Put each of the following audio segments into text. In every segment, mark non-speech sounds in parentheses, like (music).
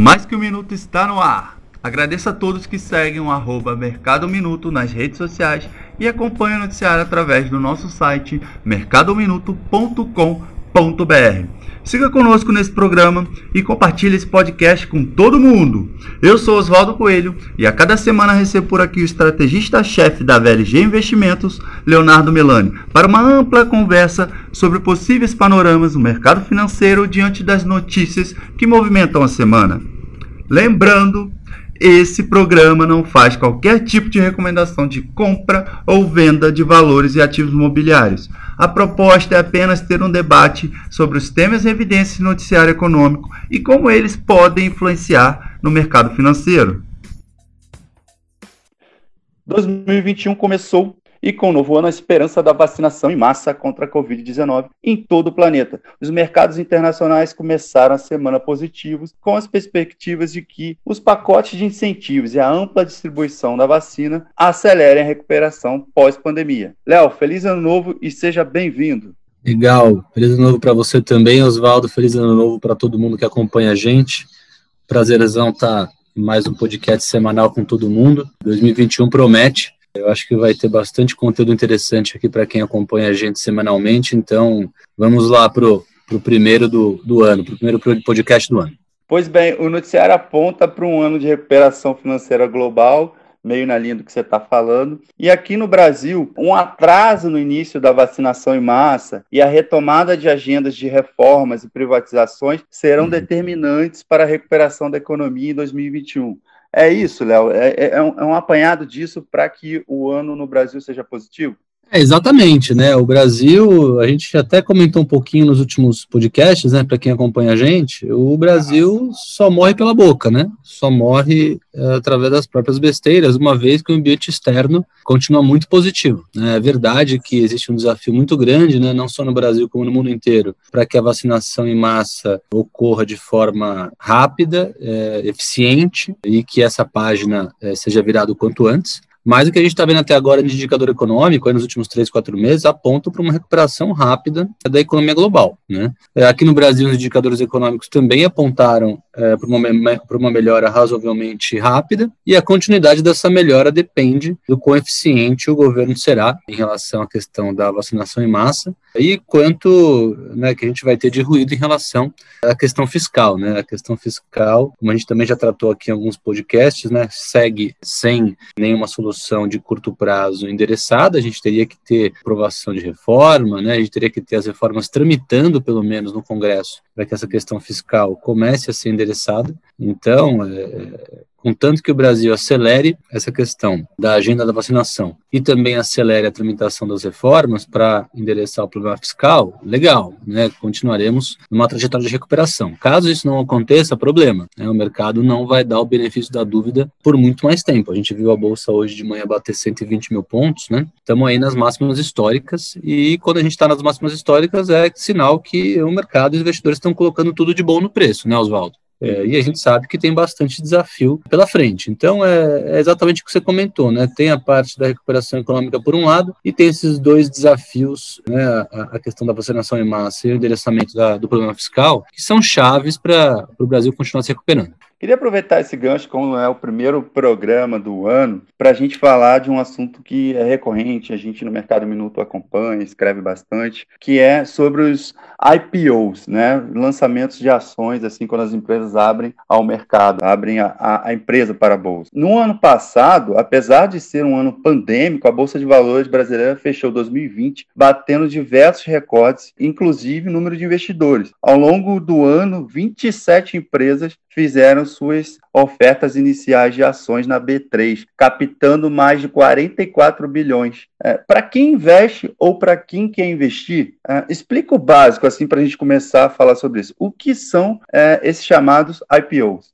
Mais Que Um Minuto está no ar. Agradeço a todos que seguem o arroba Mercado Minuto nas redes sociais e acompanham o noticiário através do nosso site mercadominuto.com.br. Siga conosco nesse programa e compartilhe esse podcast com todo mundo. Eu sou Oswaldo Coelho e a cada semana recebo por aqui o estrategista-chefe da VLG Investimentos, Leonardo Melani, para uma ampla conversa sobre possíveis panoramas no mercado financeiro diante das notícias que movimentam a semana. Lembrando esse programa não faz qualquer tipo de recomendação de compra ou venda de valores e ativos imobiliários. A proposta é apenas ter um debate sobre os temas em evidência no noticiário econômico e como eles podem influenciar no mercado financeiro. 2021 começou e com o novo ano a esperança da vacinação em massa contra a Covid-19 em todo o planeta. Os mercados internacionais começaram a semana positivos, com as perspectivas de que os pacotes de incentivos e a ampla distribuição da vacina acelerem a recuperação pós-pandemia. Léo, feliz ano novo e seja bem-vindo. Legal, feliz ano novo para você também, Oswaldo, feliz ano novo para todo mundo que acompanha a gente. Prazerzão estar tá mais um podcast semanal com todo mundo. 2021 promete. Eu acho que vai ter bastante conteúdo interessante aqui para quem acompanha a gente semanalmente. Então, vamos lá para o primeiro do, do ano, para o primeiro podcast do ano. Pois bem, o noticiário aponta para um ano de recuperação financeira global, meio na linha do que você está falando. E aqui no Brasil, um atraso no início da vacinação em massa e a retomada de agendas de reformas e privatizações serão uhum. determinantes para a recuperação da economia em 2021. É isso, Léo. É, é, é, um, é um apanhado disso para que o ano no Brasil seja positivo? É, exatamente, né? O Brasil, a gente até comentou um pouquinho nos últimos podcasts, né? Para quem acompanha a gente, o Brasil só morre pela boca, né? Só morre é, através das próprias besteiras, uma vez que o ambiente externo continua muito positivo. Né? É verdade que existe um desafio muito grande, né? Não só no Brasil como no mundo inteiro, para que a vacinação em massa ocorra de forma rápida, é, eficiente e que essa página é, seja virada o quanto antes. Mas o que a gente está vendo até agora de indicador econômico, nos últimos três, quatro meses, aponta para uma recuperação rápida da economia global. Né? É, aqui no Brasil, os indicadores econômicos também apontaram é, para uma, uma melhora razoavelmente rápida, e a continuidade dessa melhora depende do quão eficiente o governo será em relação à questão da vacinação em massa e quanto né, que a gente vai ter de ruído em relação à questão fiscal. Né? A questão fiscal, como a gente também já tratou aqui em alguns podcasts, né, segue sem nenhuma solução solução de curto prazo endereçada, a gente teria que ter aprovação de reforma, né? a gente teria que ter as reformas tramitando, pelo menos, no Congresso, para que essa questão fiscal comece a ser endereçada. Então, é, contanto que o Brasil acelere essa questão da agenda da vacinação e também acelere a tramitação das reformas para endereçar o problema fiscal, legal, né? Continuaremos numa trajetória de recuperação. Caso isso não aconteça, problema, né? O mercado não vai dar o benefício da dúvida por muito mais tempo. A gente viu a bolsa hoje de manhã bater 120 mil pontos, né? Estamos aí nas máximas históricas e quando a gente está nas máximas históricas é sinal que o mercado e os investidores estão colocando tudo de bom no preço, né, Oswaldo? É, e a gente sabe que tem bastante desafio pela frente. Então, é, é, exatamente o que você comentou, né? Tem a parte da recuperação econômica por um lado e tem esses dois desafios, né? A, a questão da vacinação em massa e o endereçamento da, do problema fiscal, que são chaves para o Brasil continuar se recuperando. Queria aproveitar esse gancho, como é o primeiro programa do ano, para a gente falar de um assunto que é recorrente, a gente no Mercado Minuto acompanha, escreve bastante, que é sobre os IPOs, né? Lançamentos de ações, assim, quando as empresas abrem ao mercado, abrem a, a, a empresa para a Bolsa. No ano passado, apesar de ser um ano pandêmico, a Bolsa de Valores brasileira fechou 2020 batendo diversos recordes, inclusive número de investidores. Ao longo do ano, 27 empresas fizeram suas ofertas iniciais de ações na B3, captando mais de 44 bilhões. É, para quem investe ou para quem quer investir, é, explica o básico assim para a gente começar a falar sobre isso. O que são é, esses chamados IPOs?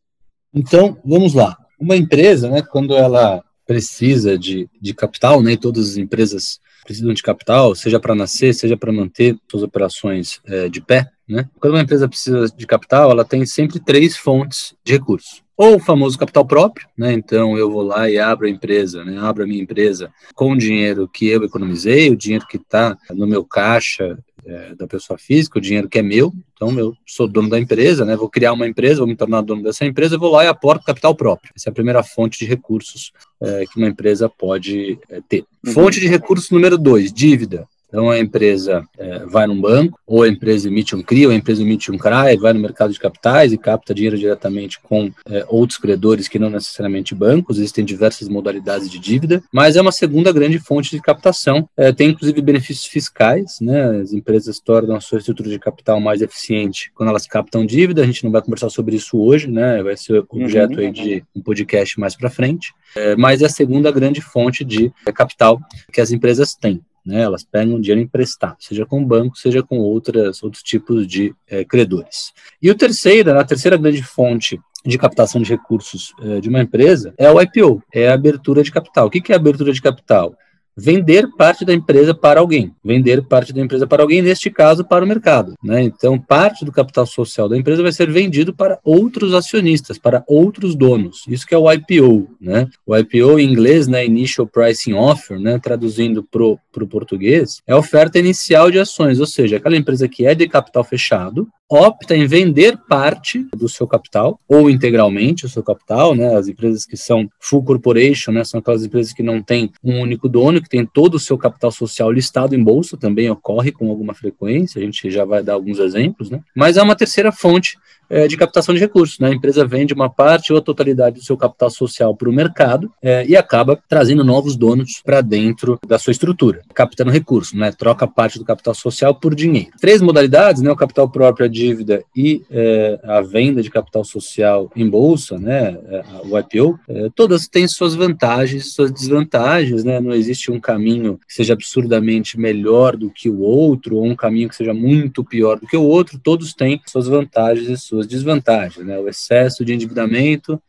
Então, vamos lá. Uma empresa, né, quando ela precisa de, de capital, né, todas as empresas precisam de capital, seja para nascer, seja para manter suas operações é, de pé, né? Quando uma empresa precisa de capital, ela tem sempre três fontes de recursos. Ou o famoso capital próprio, né? Então eu vou lá e abro a empresa, né? Abro a minha empresa com o dinheiro que eu economizei, o dinheiro que está no meu caixa é, da pessoa física, o dinheiro que é meu, então eu sou dono da empresa, né, vou criar uma empresa, vou me tornar dono dessa empresa, vou lá e aporto capital próprio. Essa é a primeira fonte de recursos é, que uma empresa pode é, ter. Uhum. Fonte de recursos número dois, dívida. Então, a empresa é, vai num banco, ou a empresa emite um CRI, ou a empresa emite um CRAE, vai no mercado de capitais e capta dinheiro diretamente com é, outros credores que não necessariamente bancos. Existem diversas modalidades de dívida, mas é uma segunda grande fonte de captação. É, tem, inclusive, benefícios fiscais, né? As empresas tornam a sua estrutura de capital mais eficiente quando elas captam dívida. A gente não vai conversar sobre isso hoje, né? Vai ser objeto uhum. aí de um podcast mais para frente. É, mas é a segunda grande fonte de capital que as empresas têm. Né, elas pegam dinheiro emprestado, seja com o banco, seja com outras, outros tipos de é, credores. E o terceiro, a terceira grande fonte de captação de recursos é, de uma empresa é o IPO, é a abertura de capital. O que, é abertura de capital? Vender parte da empresa para alguém, vender parte da empresa para alguém, neste caso, para o mercado. Né? Então, parte do capital social da empresa vai ser vendido para outros acionistas, para outros donos. Isso que é o IPO. Né? O IPO em inglês, né, Initial Pricing Offer, né, traduzindo para o português, é a oferta inicial de ações, ou seja, aquela empresa que é de capital fechado, opta em vender parte do seu capital ou integralmente o seu capital, né? As empresas que são full corporation, né? São aquelas empresas que não têm um único dono, que tem todo o seu capital social listado em bolsa, também ocorre com alguma frequência. A gente já vai dar alguns exemplos, né? Mas é uma terceira fonte é, de captação de recursos. Né? A empresa vende uma parte ou a totalidade do seu capital social para o mercado é, e acaba trazendo novos donos para dentro da sua estrutura, captando recursos, né? troca parte do capital social por dinheiro. Três modalidades, né? o capital próprio, a dívida e é, a venda de capital social em bolsa, né? É, o IPO, é, todas têm suas vantagens suas desvantagens. Né? Não existe um caminho que seja absurdamente melhor do que o outro ou um caminho que seja muito pior do que o outro, todos têm suas vantagens e suas desvantagens, né? O excesso de endividamento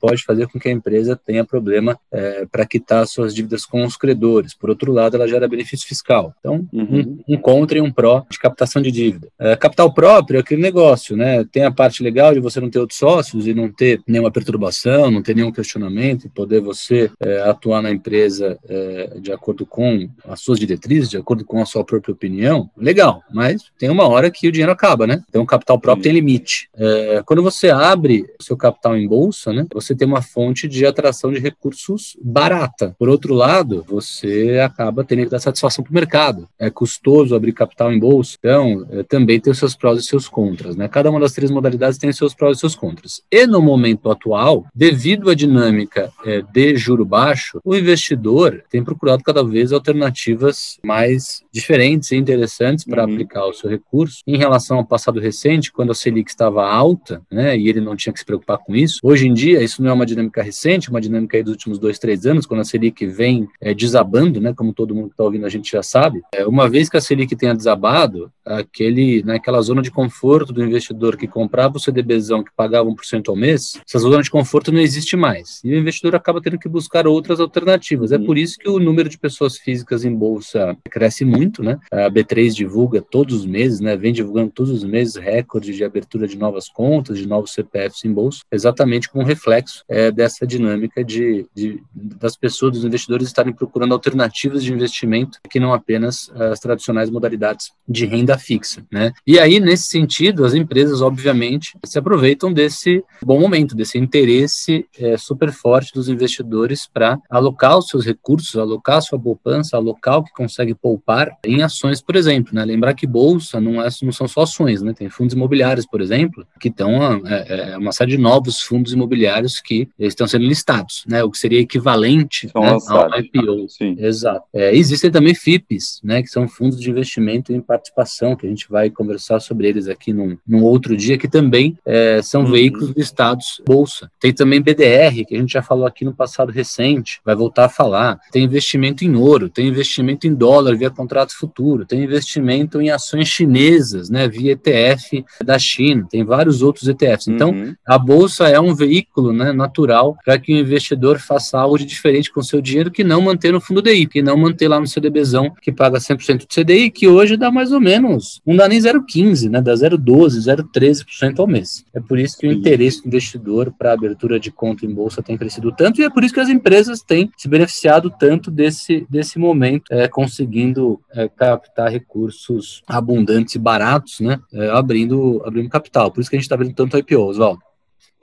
pode fazer com que a empresa tenha problema é, para quitar suas dívidas com os credores. Por outro lado, ela gera benefício fiscal. Então, uhum. um, um contra e um pró de captação de dívida. É, capital próprio é aquele negócio, né? Tem a parte legal de você não ter outros sócios e não ter nenhuma perturbação, não ter nenhum questionamento, e poder você é, atuar na empresa é, de acordo com as suas diretrizes, de acordo com a sua própria opinião. Legal, mas tem uma hora que o dinheiro acaba, né? Então, o capital próprio tem limite. É, quando você abre o seu capital em bolsa, né? Você tem uma fonte de atração de recursos barata. Por outro lado, você acaba tendo que dar satisfação para o mercado. É custoso abrir capital em bolsa, então é, também tem os seus prós e seus contras. Né? Cada uma das três modalidades tem os seus prós e seus contras. E no momento atual, devido à dinâmica é, de juro baixo, o investidor tem procurado cada vez alternativas mais diferentes e interessantes para uhum. aplicar o seu recurso. Em relação ao passado recente, quando a Selic estava alta, né, e ele não tinha que se preocupar com isso, hoje em dia dia, isso não é uma dinâmica recente, uma dinâmica dos últimos dois, três anos, quando a Selic vem é, desabando, né, como todo mundo que está ouvindo a gente já sabe, é, uma vez que a Selic tenha desabado, aquele, naquela zona de conforto do investidor que comprava o CDBzão que pagava 1% ao mês, essa zona de conforto não existe mais. E o investidor acaba tendo que buscar outras alternativas. É por isso que o número de pessoas físicas em bolsa cresce muito, né? A B3 divulga todos os meses, né? Vem divulgando todos os meses recorde de abertura de novas contas, de novos CPFs em bolsa, exatamente como reflexo reflexo é, dessa dinâmica de, de, das pessoas, dos investidores estarem procurando alternativas de investimento que não apenas as tradicionais modalidades de renda fixa, né? E aí, nesse sentido, as empresas, obviamente, se aproveitam desse bom momento, desse interesse é, super forte dos investidores para alocar os seus recursos, alocar a sua poupança, alocar o que consegue poupar em ações, por exemplo, né? Lembrar que bolsa não, é, não são só ações, né? Tem fundos imobiliários, por exemplo, que estão é, é uma série de novos fundos imobiliários imobiliários que estão sendo listados, né? O que seria equivalente né, ao IPO. Sim. Exato. É, existem também FIPs, né? Que são fundos de investimento em participação, que a gente vai conversar sobre eles aqui num, num outro dia, que também é, são uhum. veículos listados bolsa. Tem também BDR, que a gente já falou aqui no passado recente, vai voltar a falar. Tem investimento em ouro, tem investimento em dólar via contrato futuro, tem investimento em ações chinesas, né? Via ETF da China, tem vários outros ETFs. Então, uhum. a bolsa é um veículo ciclo né, natural para que o investidor faça algo de diferente com o seu dinheiro que não manter no fundo DI, que não manter lá no CDBzão que paga 100% do CDI, que hoje dá mais ou menos, não dá nem 0,15, né, dá 0,12, 0,13% ao mês. É por isso que o interesse do investidor para abertura de conta em bolsa tem crescido tanto e é por isso que as empresas têm se beneficiado tanto desse, desse momento, é, conseguindo é, captar recursos abundantes e baratos, né, é, abrindo, abrindo capital. Por isso que a gente está vendo tanto IPO, Oswaldo.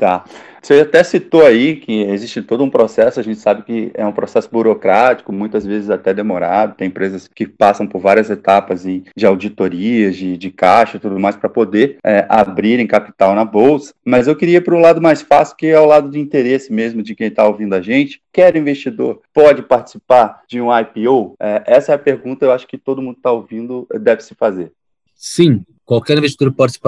Tá. Você até citou aí que existe todo um processo, a gente sabe que é um processo burocrático, muitas vezes até demorado, tem empresas que passam por várias etapas de, de auditorias, de, de caixa e tudo mais para poder é, abrirem capital na bolsa, mas eu queria ir para o lado mais fácil, que é o lado de interesse mesmo de quem está ouvindo a gente. Quer investidor? Pode participar de um IPO? É, essa é a pergunta eu acho que todo mundo está ouvindo deve se fazer. Sim, Qualquer investidor pode,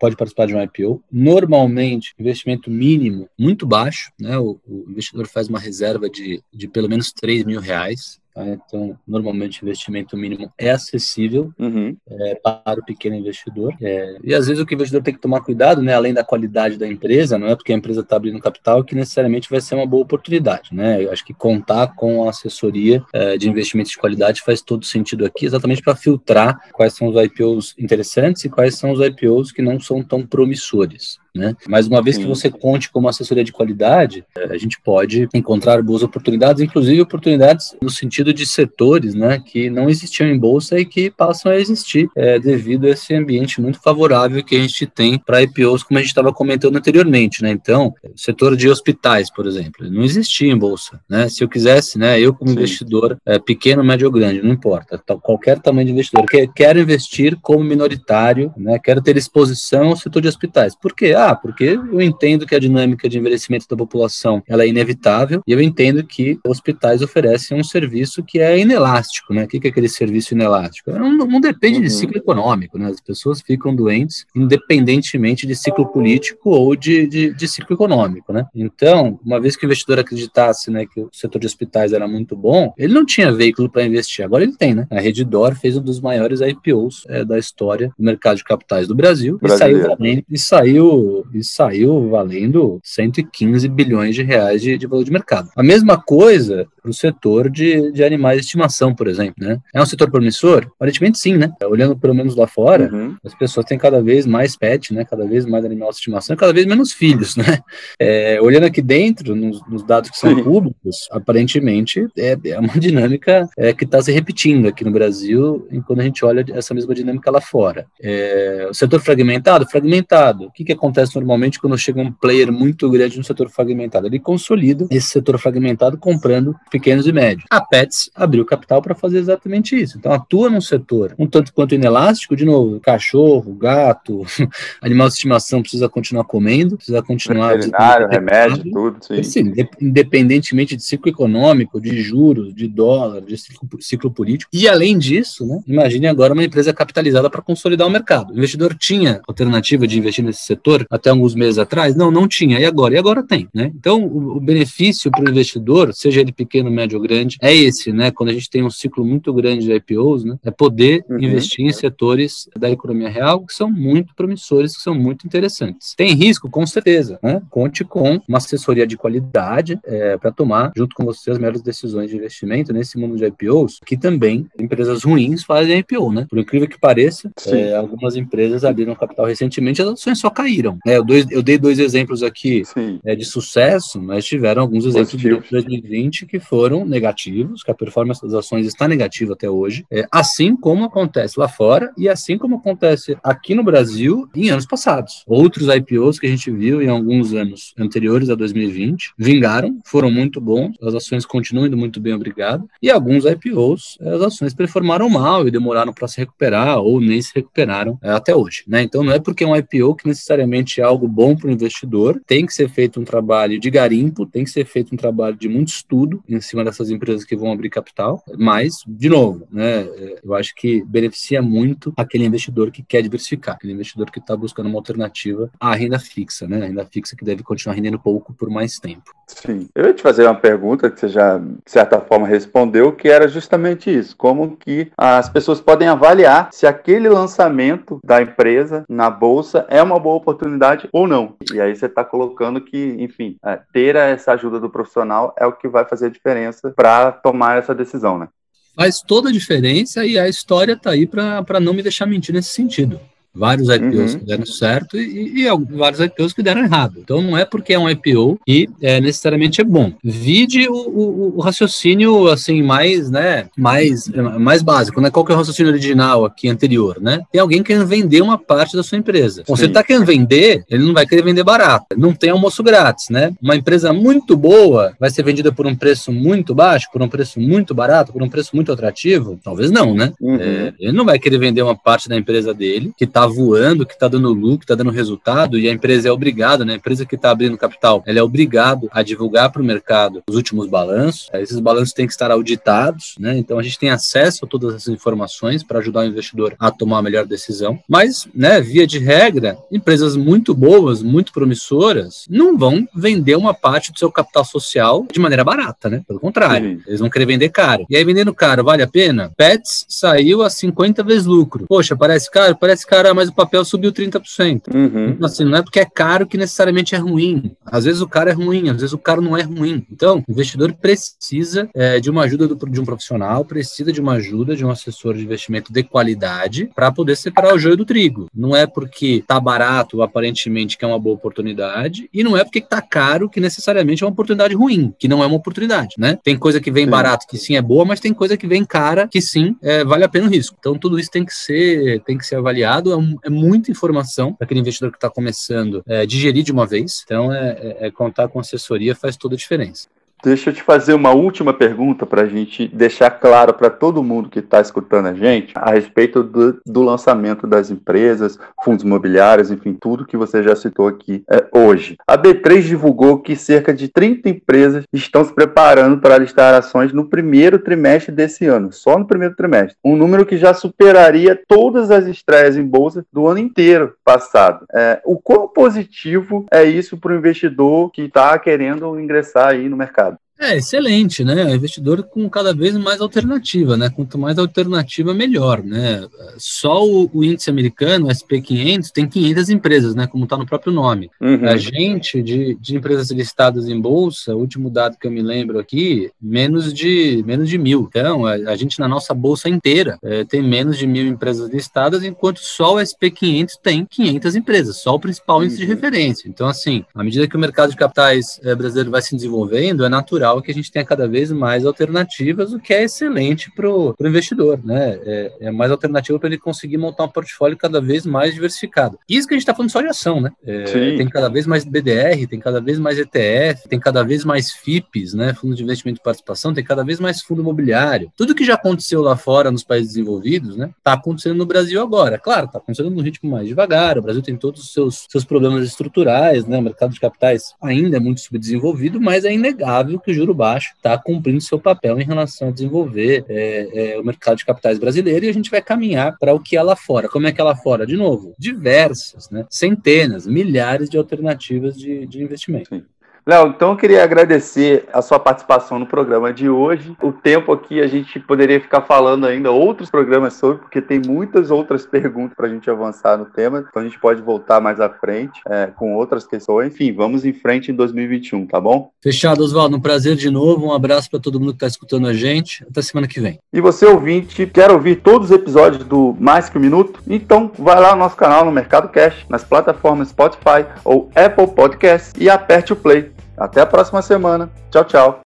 pode participar de um IPO. Normalmente, investimento mínimo muito baixo, né? O, o investidor faz uma reserva de, de pelo menos 3 mil reais Tá? Então, normalmente, o investimento mínimo é acessível uhum. é, para o pequeno investidor. É, e às vezes o que o investidor tem que tomar cuidado, né, além da qualidade da empresa, não é porque a empresa está abrindo capital que necessariamente vai ser uma boa oportunidade. Né? Eu acho que contar com a assessoria é, de investimentos de qualidade faz todo sentido aqui, exatamente para filtrar quais são os IPOs interessantes e quais são os IPOs que não são tão promissores. Né? Mas uma vez Sim. que você conte com uma assessoria de qualidade, é, a gente pode encontrar boas oportunidades, inclusive oportunidades no sentido de setores né, que não existiam em bolsa e que passam a existir é, devido a esse ambiente muito favorável que a gente tem para IPOs, como a gente estava comentando anteriormente. Né? Então, o setor de hospitais, por exemplo, não existia em bolsa. Né? Se eu quisesse, né, eu como Sim. investidor, é, pequeno, médio ou grande, não importa, qualquer tamanho de investidor, que, quero investir como minoritário, né, quero ter exposição ao setor de hospitais. Por quê? Ah, porque eu entendo que a dinâmica de envelhecimento da população ela é inevitável e eu entendo que hospitais oferecem um serviço que é inelástico, né? O que é aquele serviço inelástico? Não, não depende uhum. de ciclo econômico, né? As pessoas ficam doentes independentemente de ciclo político ou de, de, de ciclo econômico, né? Então, uma vez que o investidor acreditasse, né, que o setor de hospitais era muito bom, ele não tinha veículo para investir. Agora ele tem, né? A Redditor fez um dos maiores IPOs é, da história do mercado de capitais do Brasil e saiu, e saiu e saiu valendo 115 bilhões de reais de, de valor de mercado. A mesma coisa para o setor de, de animais de estimação, por exemplo. Né? É um setor promissor? Aparentemente sim, né? Olhando pelo menos lá fora, uhum. as pessoas têm cada vez mais pet, né? cada vez mais animal de estimação cada vez menos filhos. Né? (laughs) É, olhando aqui dentro, nos, nos dados que são sim. públicos, aparentemente é, é uma (laughs) dinâmica é, que está se repetindo aqui no Brasil, quando a gente olha essa mesma dinâmica lá fora. É, o setor fragmentado? Fragmentado. O que, que acontece normalmente quando chega um player muito grande no setor fragmentado? Ele consolida esse setor fragmentado comprando pequenos e médios. A Pets abriu capital para fazer exatamente isso. Então atua num setor um tanto quanto inelástico, de novo, cachorro, gato, (laughs) animal de estimação precisa continuar comendo, precisa continuar. Veterinário, remédio, tudo. Sim. Assim, independentemente de ciclo econômico, de juros, de dólar, de ciclo, ciclo político. E além disso, né, imagine agora uma empresa capitalizada para consolidar o mercado. O investidor tinha alternativa de investir nesse setor até alguns meses atrás? Não, não tinha. E agora? E agora tem, né? Então, o, o benefício para o investidor, seja ele pequeno, médio ou grande, é esse, né? Quando a gente tem um ciclo muito grande de IPOs, né? É poder uhum. investir em setores da economia real que são muito promissores, que são muito interessantes. Tem risco? Com certeza, né? Conte com uma assessoria de qualidade é, para tomar, junto com você, as melhores decisões de investimento nesse mundo de IPOs, que também empresas ruins fazem IPO, né? Por incrível que pareça, é, algumas empresas abriram capital recentemente, as ações só caíram. É, eu, dois, eu dei dois exemplos aqui é, de sucesso, mas tiveram alguns exemplos Positivo. de 2020 que foram negativos, que a performance das ações está negativa até hoje, é, assim como acontece lá fora e assim como acontece aqui no Brasil em anos passados. Outros IPOs que a gente viu em alguns anos anteriores a 2020 vingaram, foram muito bons, as ações continuam indo muito bem, obrigado, e alguns IPOs, as ações performaram mal e demoraram para se recuperar ou nem se recuperaram é, até hoje. Né? Então não é porque é um IPO que necessariamente é algo bom para o investidor. Tem que ser feito um trabalho de garimpo, tem que ser feito um trabalho de muito estudo em cima dessas empresas que vão abrir capital. Mas, de novo, né, eu acho que beneficia muito aquele investidor que quer diversificar, aquele investidor que está buscando uma alternativa à renda fixa, né? A renda fixa que deve continuar rendendo pouco por mais tempo. Sim. Eu ia te fazer uma pergunta que você já, de certa forma, respondeu, que era justamente isso. Como que as pessoas podem avaliar se aquele lançamento da empresa na Bolsa é uma boa oportunidade ou não. E aí você está colocando que, enfim, é, ter essa ajuda do profissional é o que vai fazer a diferença para tomar essa decisão, né? Faz toda a diferença e a história está aí para não me deixar mentir nesse sentido. Vários IPOs uhum. que deram certo e, e, e, vários IPOs que deram errado. Então não é porque é um IPO que é, necessariamente é bom. Vide o, o, o, raciocínio assim mais, né, mais, mais básico, né? Qual que é o raciocínio original aqui anterior, né? Tem alguém querendo vender uma parte da sua empresa. Bom, se ele está querendo vender, ele não vai querer vender barato. Não tem almoço grátis, né? Uma empresa muito boa vai ser vendida por um preço muito baixo, por um preço muito barato, por um preço muito atrativo? Talvez não, né? Uhum. É, ele não vai querer vender uma parte da empresa dele que está voando, que está dando lucro, que está dando resultado, e a empresa é obrigada, né? A empresa que está abrindo capital, ela é obrigada a divulgar para o mercado os últimos balanços. Esses balanços têm que estar auditados, né? Então a gente tem acesso a todas essas informações para ajudar o investidor a tomar a melhor decisão. Mas, né, via de regra, empresas muito boas, muito promissoras, não vão vender uma parte do seu capital social de maneira barata, né? Pelo contrário, eles vão querer vender caro. E aí, vendendo caro, vale a pena? Pets saiu a 50 vezes lucro. Poxa, parece caro? Parece caro, mas o papel subiu 30%. Uhum. Então, assim, não é porque é caro que necessariamente é ruim. Às vezes o cara é ruim, às vezes o cara não é ruim. Então, o investidor precisa é, de uma ajuda do, de um profissional, precisa de uma ajuda de um assessor de investimento de qualidade para poder separar o joio do trigo. Não é porque tá barato, aparentemente, que é uma boa oportunidade, e não é porque tá caro que necessariamente é uma oportunidade ruim, que não é uma oportunidade, né? Tem coisa que vem sim. barato que sim é boa, mas tem coisa que vem cara que sim é, vale a pena o risco. Então, tudo isso tem que ser, tem que ser avaliado. É é muita informação para aquele investidor que está começando é, digerir de uma vez. Então, é, é, é contar com assessoria faz toda a diferença. Deixa eu te fazer uma última pergunta para a gente deixar claro para todo mundo que está escutando a gente a respeito do, do, lançamento das empresas, fundos imobiliários, enfim, tudo que você já citou aqui é, hoje. A B3 divulgou que cerca de 30 empresas estão se preparando para listar ações no primeiro trimestre desse ano, só no primeiro trimestre. Um número que já superaria todas as estreias em bolsa do ano inteiro passado. É, o quão positivo é isso para o investidor que está querendo ingressar aí no mercado? É, excelente, né? Investidor com cada vez mais alternativa, né? Quanto mais alternativa, melhor, né? Só o, o índice americano, o SP500, tem 500 empresas, né? Como está no próprio nome. Uhum. A gente, de, de empresas listadas em bolsa, o último dado que eu me lembro aqui, menos de, menos de mil. Então, a, a gente na nossa bolsa inteira é, tem menos de mil empresas listadas, enquanto só o SP500 tem 500 empresas, só o principal índice uhum. de referência. Então, assim, à medida que o mercado de capitais é, brasileiro vai se desenvolvendo, é natural natural que a gente tenha cada vez mais alternativas, o que é excelente para o investidor, né? É, é mais alternativa para ele conseguir montar um portfólio cada vez mais diversificado. Isso que a gente está falando só de ação, né? É, tem cada vez mais BDR, tem cada vez mais ETF, tem cada vez mais FIPs, né? Fundo de investimento e participação, tem cada vez mais fundo imobiliário. Tudo que já aconteceu lá fora nos países desenvolvidos, né? Está acontecendo no Brasil agora. Claro, está acontecendo num ritmo mais devagar. O Brasil tem todos os seus, seus problemas estruturais, né? O mercado de capitais ainda é muito subdesenvolvido, mas é inegável que o juro baixo está cumprindo seu papel em relação a desenvolver é, é, o mercado de capitais brasileiro e a gente vai caminhar para o que é lá fora. Como é que é lá fora? De novo, diversas, né? centenas, milhares de alternativas de, de investimento. Sim. Léo, então eu queria agradecer a sua participação no programa de hoje. O tempo aqui a gente poderia ficar falando ainda outros programas sobre, porque tem muitas outras perguntas para a gente avançar no tema. Então a gente pode voltar mais à frente é, com outras questões. Enfim, vamos em frente em 2021, tá bom? Fechado, Oswaldo. Um prazer de novo. Um abraço para todo mundo que está escutando a gente. Até semana que vem. E você, ouvinte, quer ouvir todos os episódios do Mais Que um Minuto? Então vai lá no nosso canal no Mercado Cash, nas plataformas Spotify ou Apple Podcasts e aperte o play. Até a próxima semana. Tchau, tchau.